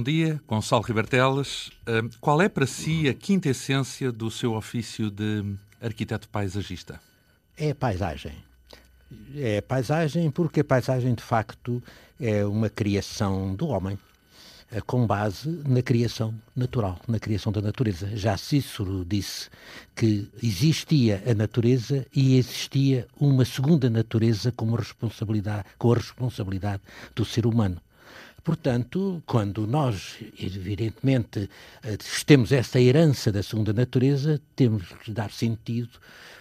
Bom dia, Gonçalo Riberteles. Qual é para si a quinta essência do seu ofício de arquiteto paisagista? É a paisagem. É a paisagem porque a paisagem, de facto, é uma criação do homem eh, com base na criação natural, na criação da natureza. Já Cícero disse que existia a natureza e existia uma segunda natureza como responsabilidade, com a responsabilidade do ser humano. Portanto, quando nós, evidentemente, eh, temos essa herança da segunda natureza, temos que dar sentido,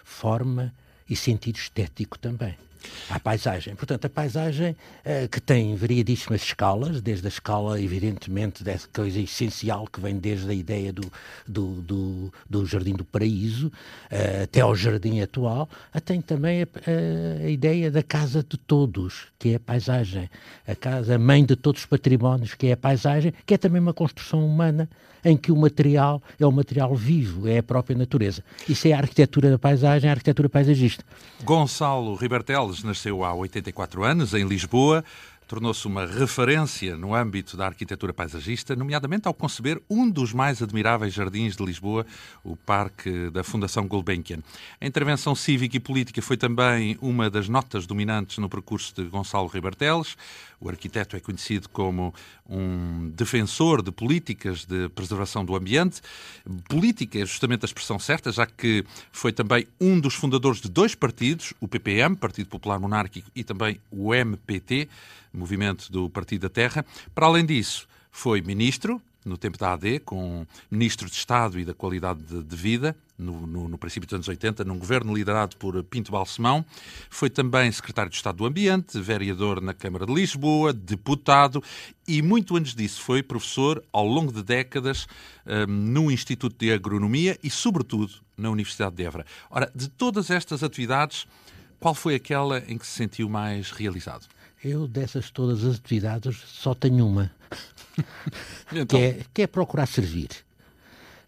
forma e sentido estético também à paisagem. Portanto, a paisagem uh, que tem variadíssimas escalas, desde a escala, evidentemente, dessa coisa essencial que vem desde a ideia do, do, do, do Jardim do Paraíso uh, até ao jardim atual, tem também a, a, a, ideia da casa de todos, que é a paisagem, a casa mãe de todos os patrimónios, que é a paisagem, que é também uma construção humana em que o material é o material vivo, é a própria natureza. Isso é a arquitetura da paisagem, a arquitetura paisagista. Gonçalo Ribertel nasceu há 84 anos, em Lisboa tornou-se uma referência no âmbito da arquitetura paisagista, nomeadamente ao conceber um dos mais admiráveis jardins de Lisboa, o Parque da Fundação Gulbenkian. A intervenção cívica e política foi também uma das notas dominantes no percurso de Gonçalo Riberteles. O arquiteto é conhecido como um defensor de políticas de preservação do ambiente. Política é justamente a expressão certa, já que foi também um dos fundadores de dois partidos, o PPM, Partido Popular Monárquico, e também o MPT, movimento do Partido da Terra. Para além disso, foi ministro, no tempo da AD, com ministro de Estado e da Qualidade de, de Vida, no, no, no, princípio dos anos 80, num governo liderado por Pinto Balsemão. Foi também secretário de Estado do Ambiente, vereador na Câmara de Lisboa, deputado e, muito antes disso, foi professor ao longo de décadas um, no Instituto de Agronomia e, sobretudo, na Universidade de Évora. Ora, de todas estas atividades, qual foi aquela em que se sentiu mais realizado? Eu, dessas todas as atividades, só tenho uma, então... que, é, que é procurar servir.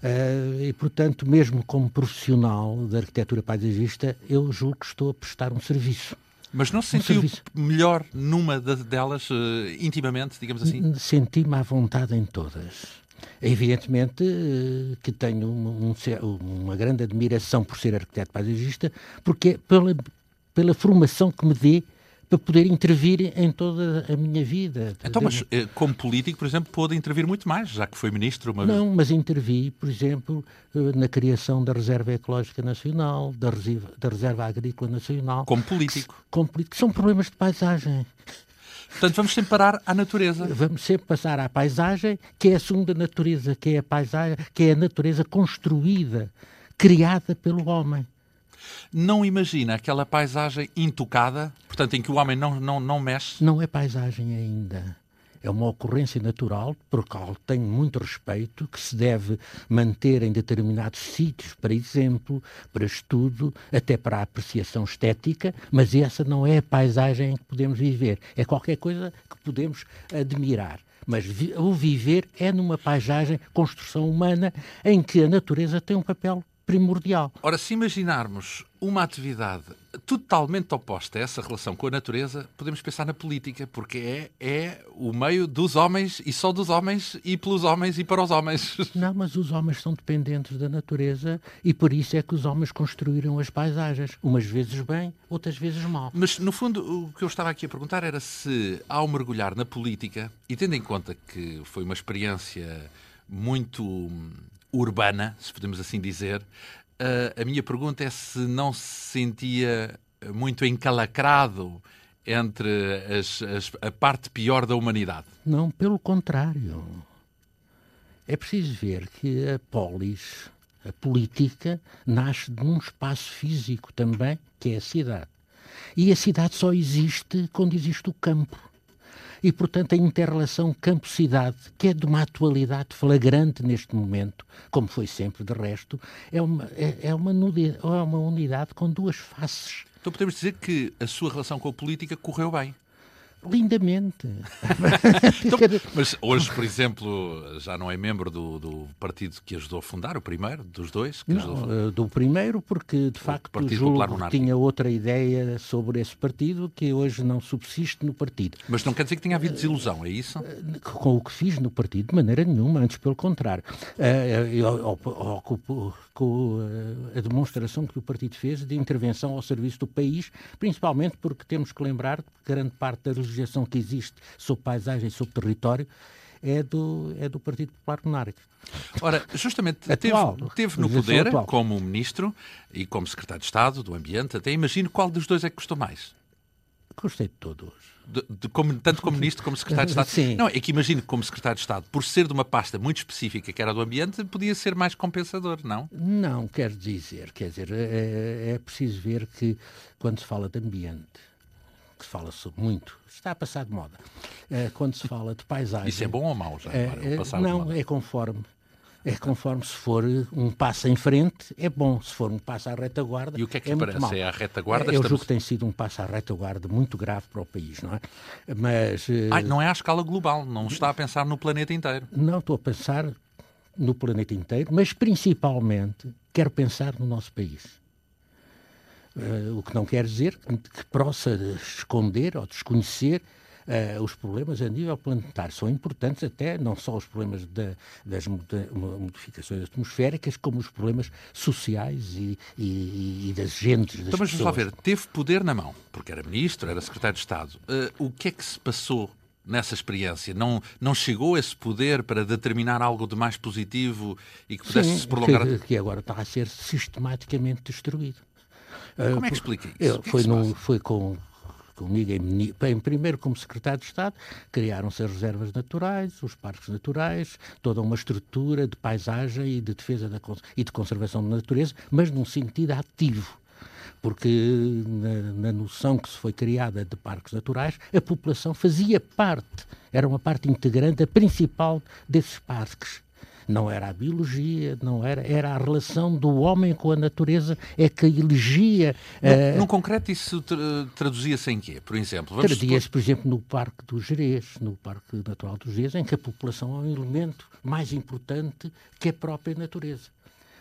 Uh, e, portanto, mesmo como profissional da arquitetura paisagista, eu julgo que estou a prestar um serviço. Mas não se sentiu melhor numa delas, uh, intimamente, digamos assim? Senti-me à vontade em todas. Evidentemente uh, que tenho um, um, uma grande admiração por ser arquiteto paisagista, porque é pela, pela formação que me dê para poder intervir em toda a minha vida. Então, mas eh, como político, por exemplo, pôde intervir muito mais, já que foi ministro uma Não, mas intervi, por exemplo, eh, na criação da Reserva Ecológica Nacional, da Reserva, da Reserva Agrícola Nacional. Como político? Como político. São problemas de paisagem. Portanto, vamos sempre parar à natureza. Vamos sempre passar à paisagem, que é a segunda natureza, que é a paisagem, que é a natureza construída, criada pelo homem não imagina aquela paisagem intocada, portanto, em que o homem não, não, não mexe? Não é paisagem ainda. É uma ocorrência natural, por qual tenho muito respeito, que se deve manter em determinados sítios, para exemplo, para estudo, até para apreciação estética, mas essa não é a paisagem em que podemos viver. É qualquer coisa que podemos admirar. Mas o viver é numa paisagem, construção humana, em que a natureza tem um papel primordial. Ora, se imaginarmos uma atividade totalmente oposta a essa relação com a natureza, podemos pensar na política, porque é, é o meio dos homens e só dos homens e pelos homens e para os homens. Não, mas os homens são dependentes da natureza e por isso é que os homens construíram as paisagens, umas vezes bem, outras vezes mal. Mas, no fundo, o que eu estava aqui a perguntar era se, ao mergulhar na política, e tendo em conta que foi uma experiência muito urbana, se podemos assim dizer. Uh, a minha pergunta é se não se sentia muito encalacrado entre as, as, a parte pior da humanidade. Não, pelo contrário. É preciso ver que a polis, a política, nasce de um espaço físico também, que é a cidade. E a cidade só existe quando existe o campo e, portanto, a interrelação campo-cidade, que é de uma atualidade flagrante neste momento, como foi sempre de resto, é uma, é, é uma, é uma unidade com duas faces. Então podemos dizer que a sua relação com a política correu bem? Lindamente. então, mas hoje, por exemplo, já não é membro do, do, partido que ajudou a fundar, o primeiro dos dois? não, eh, do primeiro, porque de facto julgo que tinha outra ideia sobre esse partido que hoje não subsiste no partido. Mas não quer dizer que tenha havido desilusão, é isso? Eh, com o que fiz no partido, de maneira nenhuma, antes pelo contrário. Eh, eu, com a demonstração que o partido fez de intervenção ao serviço do país, principalmente porque temos que lembrar que grande parte da legislação que existe sobre paisagem e sobre território é do, é do Partido Popular Monárquico. Ora, justamente atual, teve, teve no poder atual. como ministro e como secretário de Estado do Ambiente, até imagino qual dos dois é que custou mais. Gostei de todos. De, de, como, tanto como ministro como secretário de Estado. Sim. Não, é que imagino que como secretário de Estado, por ser de uma pasta muito específica que era do ambiente, podia ser mais compensador, não? Não, quer dizer, quer dizer, é, é preciso ver que quando se fala de ambiente, que se fala muito, está a passar de moda. É, quando se fala de paisagem. Isso é bom ou mau já? É, não, é conforme. É conforme se for um passo em frente, é bom. Se for um passo à retaguarda, E o que é que é parece? Mal. É a retaguarda? Eu estamos... julgo que tem sido um passo à retaguarda muito grave para o país, não é? Mas... Ai, não é à escala global, não está a pensar no planeta inteiro. Não, estou a pensar no planeta inteiro, mas principalmente quero pensar no nosso país. Uh, o que não quer dizer que, que possa esconder ou desconhecer uh, os problemas a nível planetário. São importantes até não só os problemas da, das modificações atmosféricas, como os problemas sociais e, e, e das gentes. Das então, mas vamos lá ver, teve poder na mão, porque era ministro, era secretário de Estado. Uh, o que é que se passou nessa experiência? Não, não chegou esse poder para determinar algo de mais positivo e que pudesse Sim, se prolongar? Que, que agora está a ser sistematicamente destruído. Como é que explica isso? Eu, foi, é no, foi com, comigo, em, bem, primeiro como secretário de Estado, criaram-se as reservas naturais, os parques naturais, toda uma estrutura de paisagem e de defesa da, e de conservação da natureza, mas num sentido ativo porque na, na, noção que se foi criada de parques naturais, a população fazia parte, era uma parte integrante, a principal desses parques. Não era a biologia, não era, era a relação do homem com a natureza, é que elegia. No, uh, no concreto, isso tra traduzia-se em quê, por exemplo? Traduzia-se, por exemplo, no Parque do Jerez, no Parque Natural do Jerez, em que a população é um elemento mais importante que a própria natureza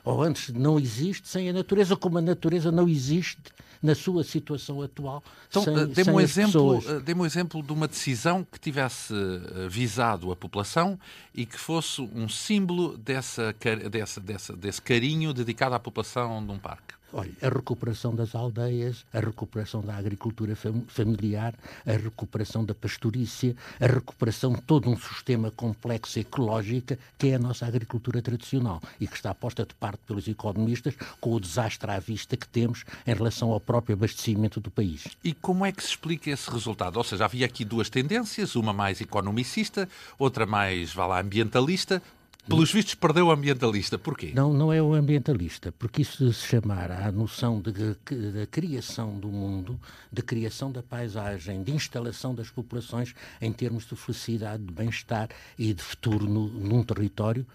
ou antes não existe sem a natureza, como a natureza não existe na sua situação atual. Então, sem, dê-me um, exemplo, eh, dê um exemplo de uma decisão que tivesse eh, visado a população e que fosse um símbolo dessa, dessa, dessa, desse carinho dedicado à população de um parque. Olha, a recuperação das aldeias, a recuperação da agricultura familiar, a recuperação da pastorícia, a recuperação de todo um sistema complexo ecológico que é a nossa agricultura tradicional e que está posta de parte pelos economistas com o desastre à vista que temos em relação ao próprio abastecimento do país. E como é que se explica esse resultado? Ou seja, havia aqui duas tendências, uma mais economicista, outra mais, vá lá, ambientalista. Pelos vistos, perdeu o ambientalista. Porquê? Não, não é o ambientalista, porque isso se chamar a noção de, de, criação do mundo, de criação da paisagem, de instalação das populações em termos de felicidade, de bem-estar e de futuro no, num território,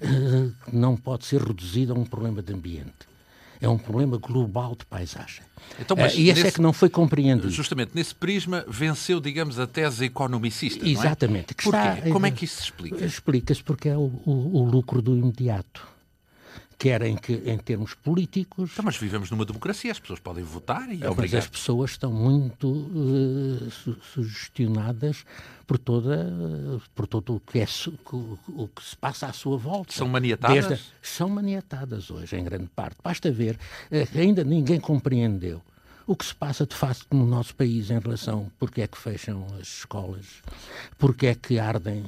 eh, não pode ser reduzido a um problema de ambiente é um problema global de paisagem. Então, uh, e esse nesse, é que não foi compreendido. Justamente, nesse prisma venceu, digamos, a tese economicista, Exatamente. Não é? Porquê? Como é que isso se explica? Explica-se porque é o, o, o lucro do imediato quer em, que, em termos políticos. Então, mas vivemos numa democracia, as pessoas podem votar e é Mas as pessoas estão muito uh, su sugestionadas por, toda, por todo o que, é, o, que se passa à sua volta. São maniatadas? Desde, são maniatadas hoje, em grande parte. Basta ver, uh, ainda ninguém compreendeu o que se passa de facto no nosso país em relação porque é que fecham as escolas, porque é que ardem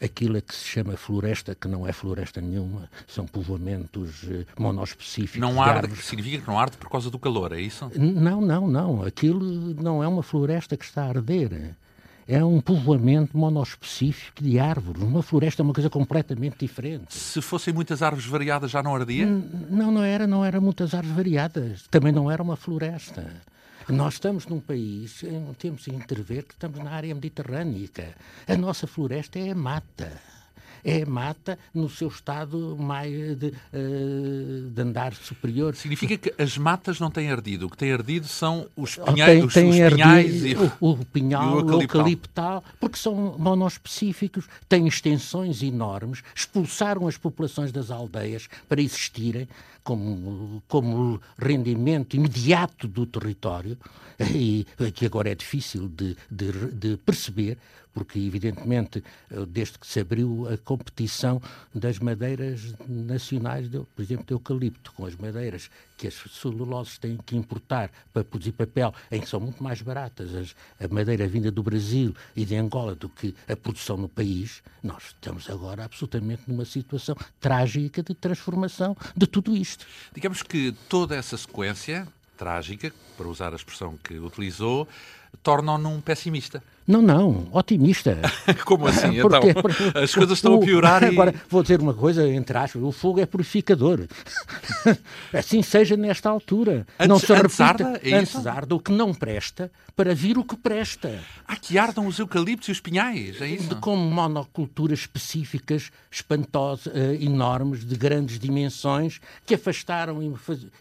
aquilo que se chama floresta, que não é floresta nenhuma, são povoamentos eh, monospecíficos. Não arde, significa que não arde por causa do calor, é isso? Não, não, não. Aquilo não é uma floresta que está a arder. É um povoamento monospecífico de árvores. Uma floresta é uma coisa completamente diferente. Se fossem muitas árvores variadas, já não ardia? Não, não era, não era muitas árvores variadas. Também não era uma floresta. Nós estamos num país, temos que interver que estamos na área mediterrânica. A nossa floresta é a mata. É mata no seu estado mais de, uh, de andar superior. Significa que as matas não têm ardido. O que tem ardido são os, pinhais, os, tem os pinhais e o, o pinhal, o eucaliptal. porque são monoespecíficos, têm extensões enormes, expulsaram as populações das aldeias para existirem como, como rendimento imediato do território, e que agora é difícil de, de, de perceber, porque evidentemente desde que se abriu a competição das madeiras nacionais, de, por exemplo, de eucalipto, com as madeiras que as celuloses têm que importar para produzir papel, em que são muito mais baratas as, a madeira vinda do Brasil e de Angola do que a produção no país, nós estamos agora absolutamente numa situação trágica de transformação de tudo isto. Digamos que toda essa sequência trágica, para usar a expressão que utilizou, tornam-no um pessimista. Não, não, otimista. Como assim? Porque, então, porque, as coisas estão o, a piorar e... Agora, vou dizer uma coisa, entre aspas, o fogo é purificador. assim seja nesta altura. Antes, não se repita, é antes arda o que não presta para vir o que presta. Há que ardam os eucaliptos e os pinhais, é isso? Com monoculturas específicas, espantosas, uh, enormes, de grandes dimensões, que afastaram e,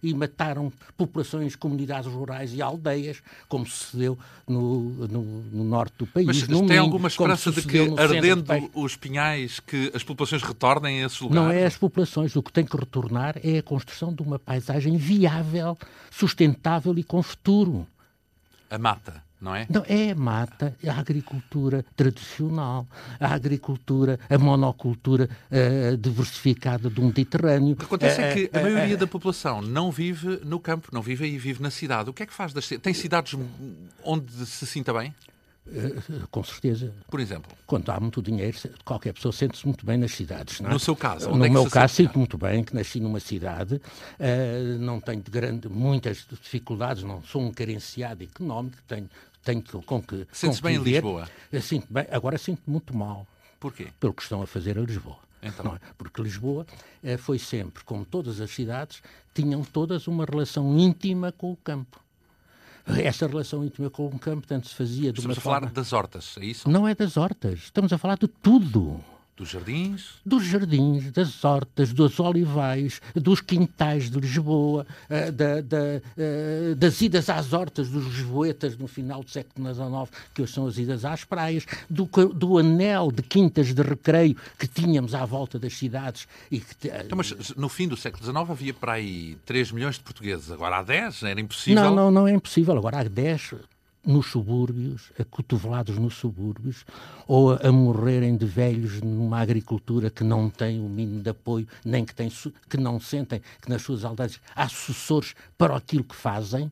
e mataram populações, comunidades rurais e aldeias, como se deu no, no, no norte do país. Mas tem alguma esperança de que, ardendo os pinhais, que as populações retornem a esses lugares? Não é as populações. O que tem que retornar é a construção de uma paisagem viável, sustentável e com futuro. A mata não é? Não, é a mata, a agricultura tradicional, a agricultura, a monocultura uh, diversificada do Mediterrâneo. O que acontece uh, é que a uh, maioria da população não vive no campo, não vive aí, vive na cidade. O que é que faz das Tem cidades onde se sinta bem? Uh, com certeza. Por exemplo? Quando há muito dinheiro, qualquer pessoa sente-se muito bem nas cidades. É? No seu caso? no é meu caso, sinto muito bem que nasci numa cidade, uh, não tenho grande, muitas dificuldades, não sou um carenciado económico, tenho, tenho com que. Sente-se bem em Lisboa? Uh, sinto bem, agora sinto muito mal. Porquê? Pelo que estão a fazer a Lisboa. Então. É? Porque Lisboa foi sempre, como todas as cidades, tinham todas uma relação íntima com o campo essa relação íntima com o campo, tanto se fazia de Estamos uma a falar forma... das hortas, é isso? Não é das hortas, estamos a falar de tudo. Dos jardins? Dos jardins, das hortas, dos olivais, dos quintais de Lisboa, uh, da, da, uh, das idas às hortas dos lisboetas no final do século XIX, que hoje são as idas às praias, do, do anel de quintas de recreio que tínhamos à volta das cidades. E que, uh, então, mas no fim do século XIX havia para aí 3 milhões de portugueses, agora há 10, era impossível? Não, não, não é impossível. Agora há 10 nos subúrbios, acotovelados nos subúrbios, ou a, a, morrerem de velhos numa agricultura que não tem o mínimo de apoio, nem que, tem, que não sentem que nas suas aldeias há sucessores para aquilo que fazem,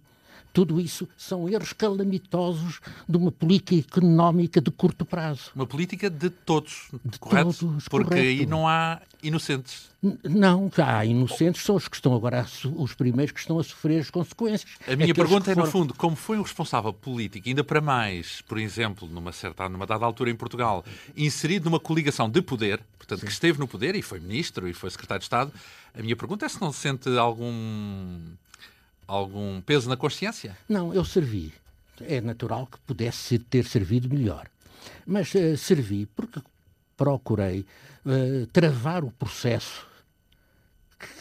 tudo isso são erros calamitosos de uma política económica de curto prazo. Uma política de todos, de correto? Todos, Porque correto. aí não há inocentes. Não, há inocentes, são os que estão agora, os primeiros que estão a sofrer as consequências. A minha pergunta é, no fundo, como foi um responsável político, ainda para mais, por exemplo, numa certa, numa dada altura em Portugal, inserido numa coligação de poder, portanto, Sim. que esteve no poder e foi ministro e foi secretário de Estado, a minha pergunta é se não se sente algum algum peso na consciência? Não, eu servi. É natural que pudesse ter servido melhor. Mas uh, servi porque procurei uh, travar o processo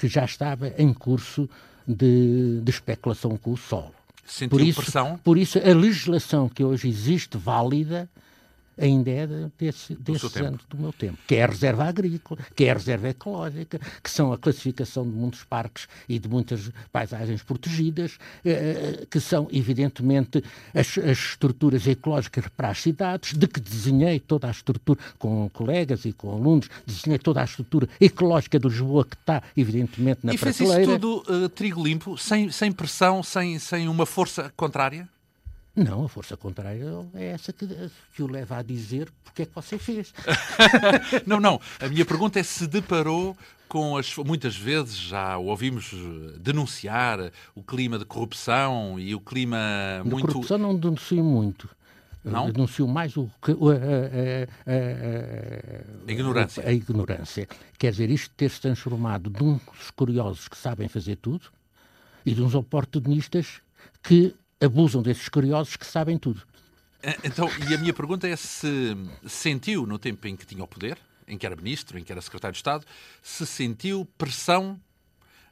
que já estava em curso de, de especulação com o solo. Sentiu por isso, pressão? Por isso, a legislação que hoje existe, válida, ainda é desse, desses anos do meu tempo, que é a reserva agrícola, que é a reserva ecológica, que são a classificação de muitos parques e de muitas paisagens protegidas, eh, eh, que são, evidentemente, as, as, estruturas ecológicas para as cidades, de que desenhei toda a estrutura, com colegas e com alunos, desenhei toda a estrutura ecológica de Lisboa, que está, evidentemente, na e prateleira. E fez isso tudo uh, trigo limpo, sem, sem pressão, sem, sem uma força contrária? Não, a força contrária é essa que, que o leva a dizer porque é que você fez. não, não. A minha pergunta é se deparou com as. Muitas vezes já ouvimos denunciar o clima de corrupção e o clima de muito. corrupção não denuncio muito. Não? Denuncio mais o, a, a, a, a, ignorância. A ignorância. Quer dizer, isto ter-se transformado de uns curiosos que sabem fazer tudo e de uns oportunistas que abusam desses curiosos que sabem tudo. Eh, então, e a minha pergunta é se sentiu no tempo em que tinha o poder, em que era ministro, em que era secretário de Estado, se sentiu pressão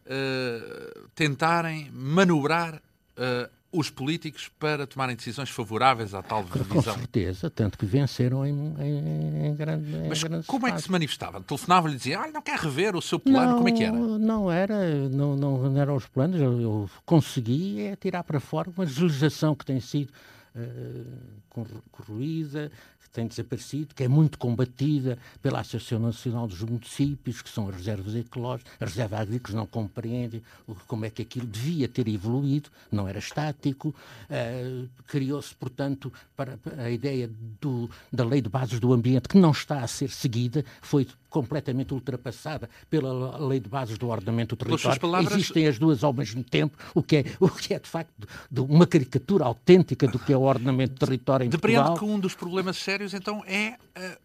uh, tentarem manobrar uh, os políticos para tomarem decisões favoráveis à tal visão? Com certeza, tanto que venceram em, em, em grande Mas em como é que se manifestava? Telefonava-lhe e dizia, ah, não quer rever o seu plano, não, como é que era? Não era, não, não eram os planos, eu, eu consegui é tirar para fora uma legislação que tem sido uh, corroída, tem desaparecido, que é muito combatida pela Associação Nacional dos Municípios, que são as reservas ecológicas, a reserva agrícola não compreende como é que aquilo devia ter evoluído, não era estático. Uh, Criou-se, portanto, para, para a ideia do, da lei de bases do ambiente, que não está a ser seguida, foi completamente ultrapassada pela lei de bases do ordenamento do território. Palavras... Existem as duas ao mesmo tempo, o que é, o que é de facto de uma caricatura autêntica do que é o ordenamento do território em Depreendo Portugal. que um dos problemas sérios, então, é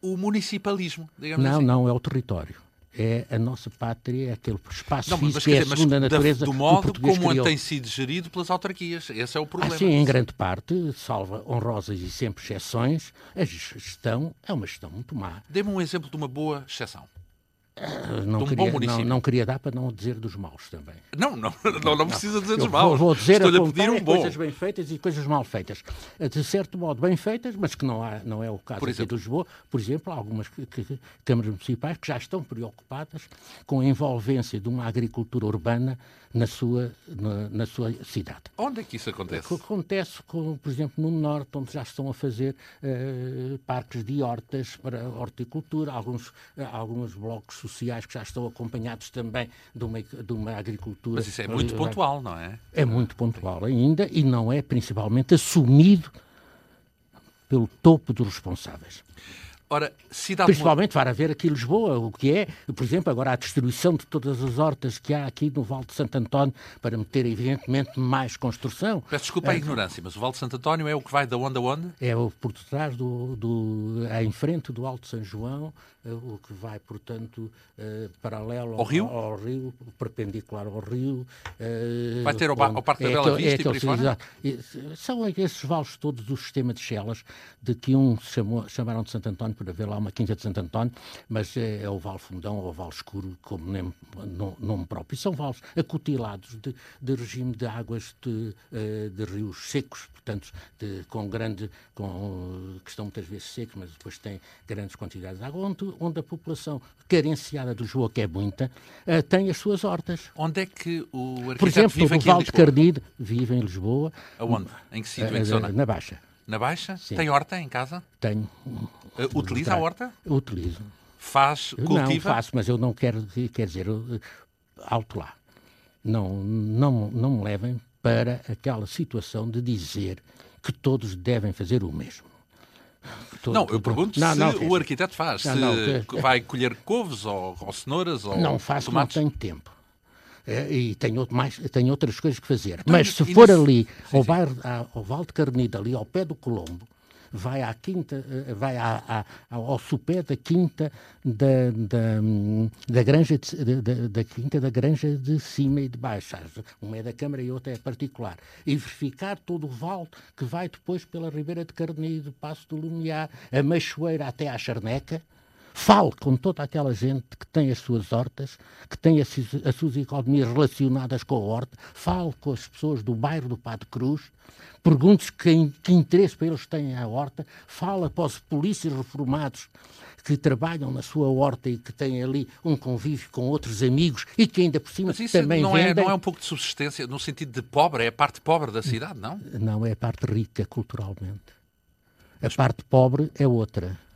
uh, o municipalismo, digamos não, assim. Não, não, é o território é a nossa pátria, é aquele espaço não, físico, é a segunda natureza do modo como criou. tem sido gerido pelas autarquias. Esse é o problema. Ah, sim, em grande parte, salva honrosas e sempre exceções, a gestão é uma gestão muito má. Dê-me um exemplo de uma boa exceção. Ah, não, um queria, não, não, queria dar para não dizer dos maus também. Não, não, não, não precisa dizer dos maus. Vou, vou dizer Estou a pedir um bom. coisas bem feitas e coisas mal feitas. De certo modo, bem feitas, mas que não, há, não é o caso por aqui de Lisboa. Por exemplo, algumas que, que, câmaras municipais que já estão preocupadas com a envolvência de uma agricultura urbana na sua, na, na, sua cidade. Onde é que isso acontece? Acontece, com, por exemplo, no Norte, onde já estão a fazer uh, parques de hortas para horticultura, alguns, uh, alguns blocos sociais que já estão acompanhados também de uma, de uma agricultura. Mas isso é muito pontual, não é? É muito pontual ainda e não é principalmente assumido pelo topo dos responsáveis. Ora, Principalmente para ver aqui em Lisboa, o que é, por exemplo, agora a destruição de todas as hortas que há aqui no Vale de Santo António para meter, evidentemente, mais construção. Peço desculpa a é, ignorância, mas o Vale de Santo António é o que vai da onde a onde? É o por detrás do, do é em frente do Alto São João, é o que vai, portanto, uh, paralelo ao, ao, rio? Ao, rio, perpendicular ao rio. Uh, vai ter o, ao Parque da é Bela Vista é, e por aí fora? São esses vales todos do sistema de Chelas, de que um chamou, chamaram de Santo António para ver lá uma quinta de Santo António, mas é, é o Vale Fundão ou o Vale Escuro, como nome, nome próprio. E são vales acutilados de, de regime de águas de, eh, de rios secos, portanto, de, com grande, com, que estão muitas vezes secos, mas depois têm grandes quantidades de água, onde, onde a população carenciada do João, que é muita, uh, tem as suas hortas. Onde é que o arquiteto Por exemplo, vive o Vale de Carnide vive em Lisboa. Aonde? Em que sítio? Em que zona? Na Baixa. Na Baixa? Sim. Tem horta em casa? Tenho. Uh, utiliza a horta? Utilizo. Faz, cultiva? Não, faço, mas eu não quero, quer dizer, alto lá. Não, não, não me levem para aquela situação de dizer que todos devem fazer o mesmo. Todo, não, eu pergunto não, se não, o arquiteto faz, não, se vai colher couves ou, ou cenouras ou Não faço, tomates. não tenho tempo. É, e tenho, outro, mais, tenho outras coisas que fazer. Então, Mas se for nesse... ali, sim, ao, sim. Bairro, ao Val de Carnida, ali ao pé do Colombo, vai à quinta, eh, vai à, à, ao sopé da quinta da, da, da granja de, da, da, quinta da granja de cima e de baixo. Uma é da Câmara e outra é particular. E verificar todo o vale que vai depois pela Ribeira de Carnido, Passo do Lumiar, a Machoeira até à Charneca, Fale com toda aquela gente que tem as suas hortas, que tem as, as suas economias relacionadas com a horta. Fale com as pessoas do bairro do Padre Cruz. Pergunte-se que, que interesse para eles têm a horta. Fala para os polícias reformados que trabalham na sua horta e que têm ali um convívio com outros amigos e que ainda por cima Mas isso também não vendem... É, não é um pouco de subsistência no sentido de pobre? É a parte pobre da cidade, não? Não, é a parte rica culturalmente. A parte pobre é outra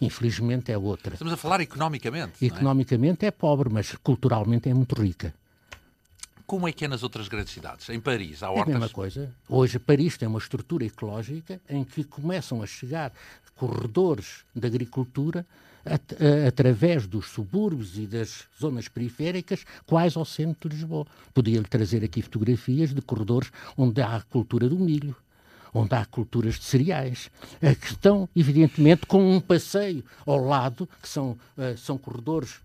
infelizmente é outra. Estamos a falar economicamente. Economicamente é? é pobre, mas culturalmente é muito rica. Como é que é nas outras grandes cidades? Em Paris, há hortas? É a mesma coisa. Hoje, Paris tem uma estrutura ecológica em que começam a chegar corredores de agricultura at através dos subúrbios e das zonas periféricas, quase ao centro de Lisboa. Podia-lhe trazer aqui fotografias de corredores onde há a cultura do milho, onde há culturas de cereais, eh, que estão, evidentemente, com um passeio ao lado, que são, eh, são corredores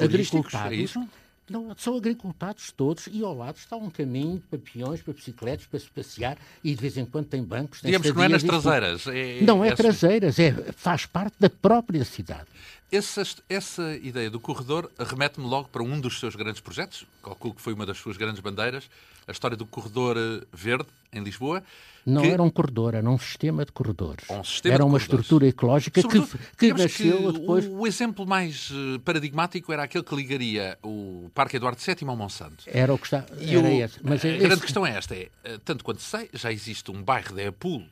agrícolas. É isso? Não, são agricultados todos e ao lado está um caminho para peões, para bicicletas, para se passear e de vez em quando tem bancos. Tem Digamos que não é nas traseiras. É, não é, é traseiras, é, faz parte da própria cidade. Essa, essa ideia do corredor remete-me logo para um dos seus grandes projetos, calculo que foi uma das suas grandes bandeiras, a história do corredor eh, verde em Lisboa. Não que... era um corredor, era um sistema de corredores. Um sistema era uma corredores. estrutura ecológica que, que nasceu que depois. O, o, exemplo mais eh, paradigmático era aquele que ligaria o Parque Eduardo VII ao Monsanto. Era o que está. E era o... esse. Mas a esse... grande questão é esta: é, eh, tanto quanto sei, já existe um bairro de Apul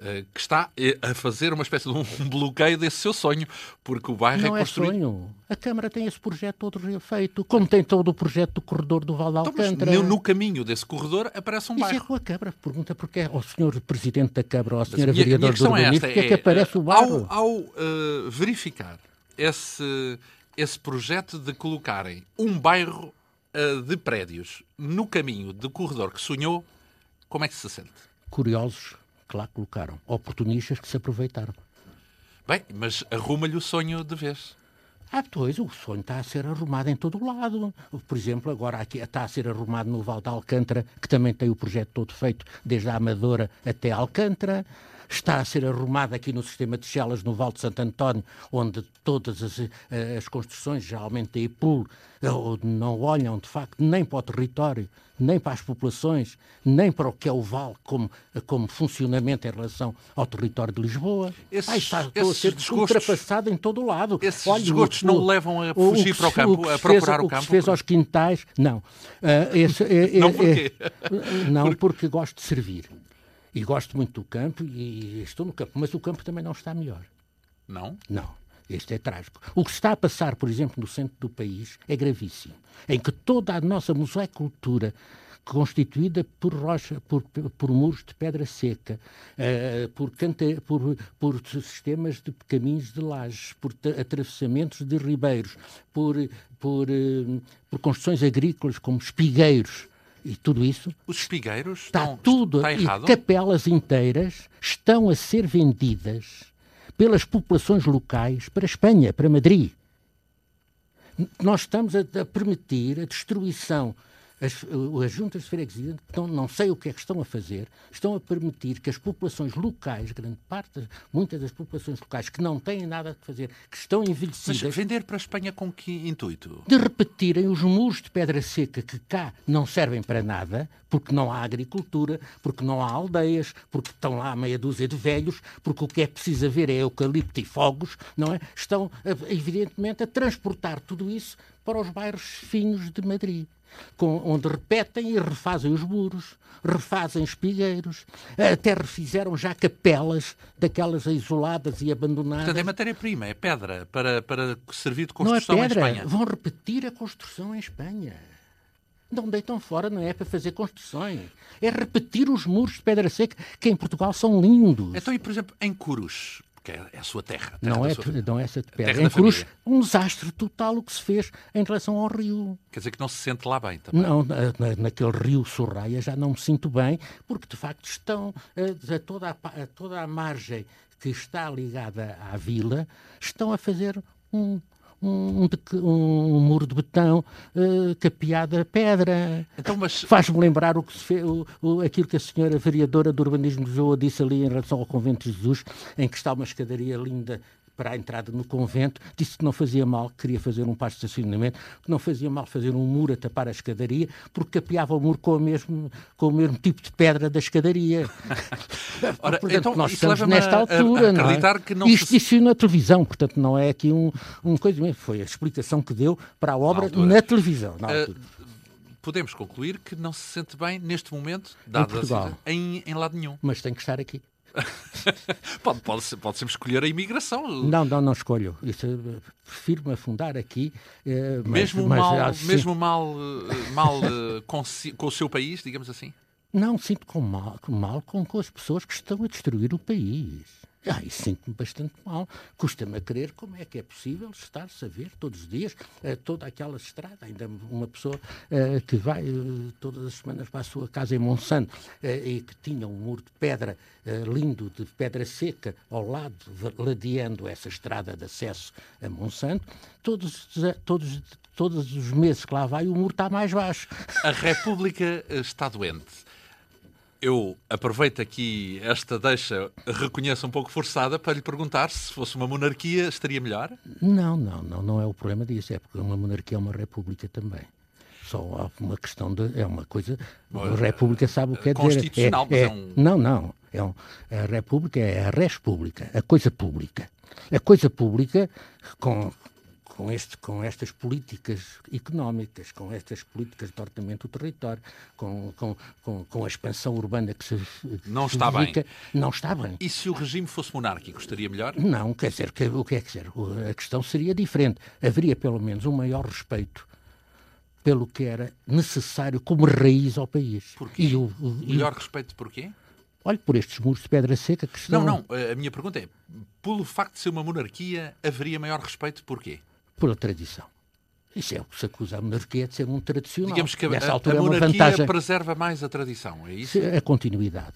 eh, que está eh, a fazer uma espécie de um bloqueio desse seu sonho, porque o bairro não é construído... Não é sonho. A Câmara tem esse projeto todo feito, como tem todo o projeto do corredor do Val de Alcântara. Então, no caminho desse corredor aparece um Isso bairro. é com a Câmara. Pergunta porque ao senhor Presidente da Câmara ou à senhora Vereadora do Urbanismo, é é, que aparece o bairro. Ao, ao uh, verificar esse, esse projeto de colocarem um bairro uh, de prédios no caminho do corredor que sonhou, como é que se sente? Curiosos que lá colocaram. Oportunistas que se aproveitaram. Bem, mas arruma-lhe o sonho de vez. Ah, pois, o sonho está a ser arrumado em todo o lado. Por exemplo, agora aqui está a ser arrumado no Val de Alcântara, que também tem o projeto todo feito, desde a Amadora até Alcântara está a ser arrumada aqui no sistema de Chelas, no Val de Santo António, onde todas as, eh, as construções, geralmente da IPUL, eh, não olham, de facto, nem para o território, nem para as populações, nem para o que é o Val como, como funcionamento em relação ao território de Lisboa. Esses, Ai, está a ser ultrapassado em todo o lado. Esses Olha, desgostos o, não o levam a fugir o, para o campo, a procurar fez, o campo? O que se fez aos quintais, não. Uh, esse, é, não porquê? É, não, porque gosto de servir. E gosto muito do campo e estou no campo, mas o campo também não está melhor. Não? Não. Este é trágico. O que está a passar, por exemplo, no centro do país é gravíssimo. Em que toda a nossa museocultura, constituída por rocha, por, por muros de pedra seca, uh, por, cante, por, por sistemas de caminhos de lajes, por atravessamentos de ribeiros, por, por, uh, por construções agrícolas como espigueiros, e tudo isso. Os espigueiros está estão, tudo está errado? e capelas inteiras estão a ser vendidas pelas populações locais para a Espanha, para Madrid. Nós estamos a, a permitir a destruição as, as juntas de freguesia, estão, não sei o que é que estão a fazer, estão a permitir que as populações locais, grande parte, muitas das populações locais que não têm nada a fazer, que estão envelhecidas... Mas vender para a Espanha com que intuito? De repetirem os muros de pedra seca que cá não servem para nada, porque não há agricultura, porque não há aldeias, porque estão lá meia dúzia de velhos, porque o que é preciso haver é eucalipto e fogos, não é? Estão, evidentemente, a transportar tudo isso para os bairros finos de Madrid com, onde repetem e refazem os muros, refazem espigueiros, até refizeram já capelas daquelas isoladas e abandonadas. Portanto, é matéria-prima, é pedra para, para servir de construção não é pedra, em Espanha. Vão repetir a construção em Espanha. Não deitam fora, não é para fazer construções. É repetir os muros de pedra seca, que em Portugal são lindos. Então, e por exemplo, em Curos, que é, a sua terra. terra não, é, sua... não é essa de pedra. Em Cruz, um desastre total o que se fez em relação ao rio. Quer dizer que não se sente lá bem também. Não, na, naquele rio Sorraia já não me sinto bem, porque de facto estão a, a toda, a, a toda a margem que está ligada à vila, estão a fazer um, um, um, muro de betão uh, capeado a pedra. Então, mas... Faz-me lembrar o que fez, o, o, aquilo que a senhora vereadora do Urbanismo de Lisboa disse ali em relação ao Convento de Jesus, em que está uma escadaria linda para a entrada no convento, disse que não fazia mal, que queria fazer um passo de estacionamento, que não fazia mal fazer um muro a tapar a escadaria, porque capeava o muro com o mesmo, com o mesmo tipo de pedra da escadaria. Ora, portanto, então, nós estamos nesta altura, a, a não é? que não Isto se... disse na televisão, portanto não é aqui um, um coisa, foi a explicação que deu para a obra na, na televisão. Na uh, podemos concluir que não se sente bem neste momento, dado em, em, em lado nenhum. Mas tem que estar aqui. pode, pode, pode sempre escolher a imigração. Não, não, não escolho. Isso, prefiro-me afundar aqui. Eh, mas, mesmo mas, mal, assim... mesmo mal, eh, mal eh, com, com o seu país, digamos assim? Não, sinto com mal, com, mal com, com as pessoas que estão a destruir o país. Ah, e sinto-me bastante mal. Custa-me a crer como é que é possível estar-se a ver todos os dias uh, toda aquela estrada. Ainda uma pessoa uh, que vai uh, todas as semanas para a sua casa em Monsanto e que tinha um muro de pedra lindo, de pedra seca, ao lado, ladeando essa estrada de acesso a Monsanto, todos, todos, todos os meses que lá vai o muro está mais baixo. A República está doente eu aproveito aqui esta deixa, reconheço um pouco forçada, para lhe perguntar se fosse uma monarquia estaria melhor? Não, não, não, não é o problema disso, é porque uma monarquia é uma república também. Só há uma questão de. É uma coisa. A República sabe o que é dizer. Constitucional, é, é, é um... Não, não. É um, a República é a res pública, a coisa pública. A coisa pública, com, com, este, com estas políticas económicas, com estas políticas de ordenamento do território, com, com, com, com a expansão urbana que se Não está dedica, bem. Não está bem. E se o regime fosse monárquico, estaria melhor? Não, quer dizer, o que é que dizer? A questão seria diferente. Haveria pelo menos um maior respeito pelo que era necessário como raiz ao país. Porquê? E o, o, Melhor e... respeito porquê? Olhe por estes muros de pedra seca que estão... Não, não. A minha pergunta é, pelo facto de ser uma monarquia, haveria maior respeito porquê? Pela tradição. Isso é o que se acusa a monarquia de ser um tradicional. Digamos que a, a, a monarquia vantagem... preserva mais a tradição, é isso? A continuidade.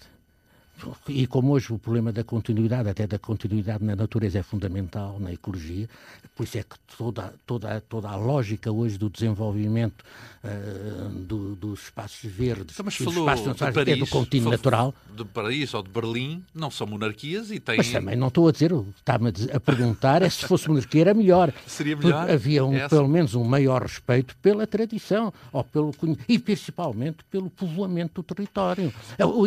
E como hoje o problema da continuidade, até da continuidade na natureza, é fundamental na ecologia, por isso é que toda, toda, toda a lógica hoje do desenvolvimento uh, do, dos espaços verdes, então, mas dos espaços naturais, Paris, é do contínuo natural. De Paris ou de Berlim não são monarquias e têm. Mas também não estou a dizer, está-me a perguntar é se fosse monarquia era melhor. Seria melhor? Havia um, pelo menos um maior respeito pela tradição ou pelo, e principalmente pelo povoamento do território.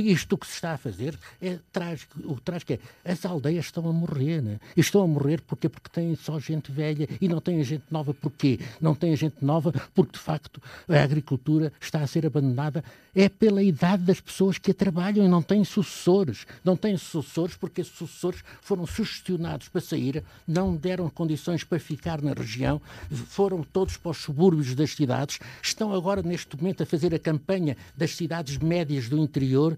Isto que se está a fazer é trágico. O trágico é as aldeias estão a morrer, né? E estão a morrer porque porque têm só gente velha e não têm gente nova. Porquê? Não têm gente nova porque, de facto, a agricultura está a ser abandonada. É pela idade das pessoas que a trabalham e não têm sucessores. Não têm sucessores porque esses sucessores foram sugestionados para sair, não deram condições para ficar na região, foram todos para os subúrbios das cidades, estão agora, neste momento, a fazer a campanha das cidades médias do interior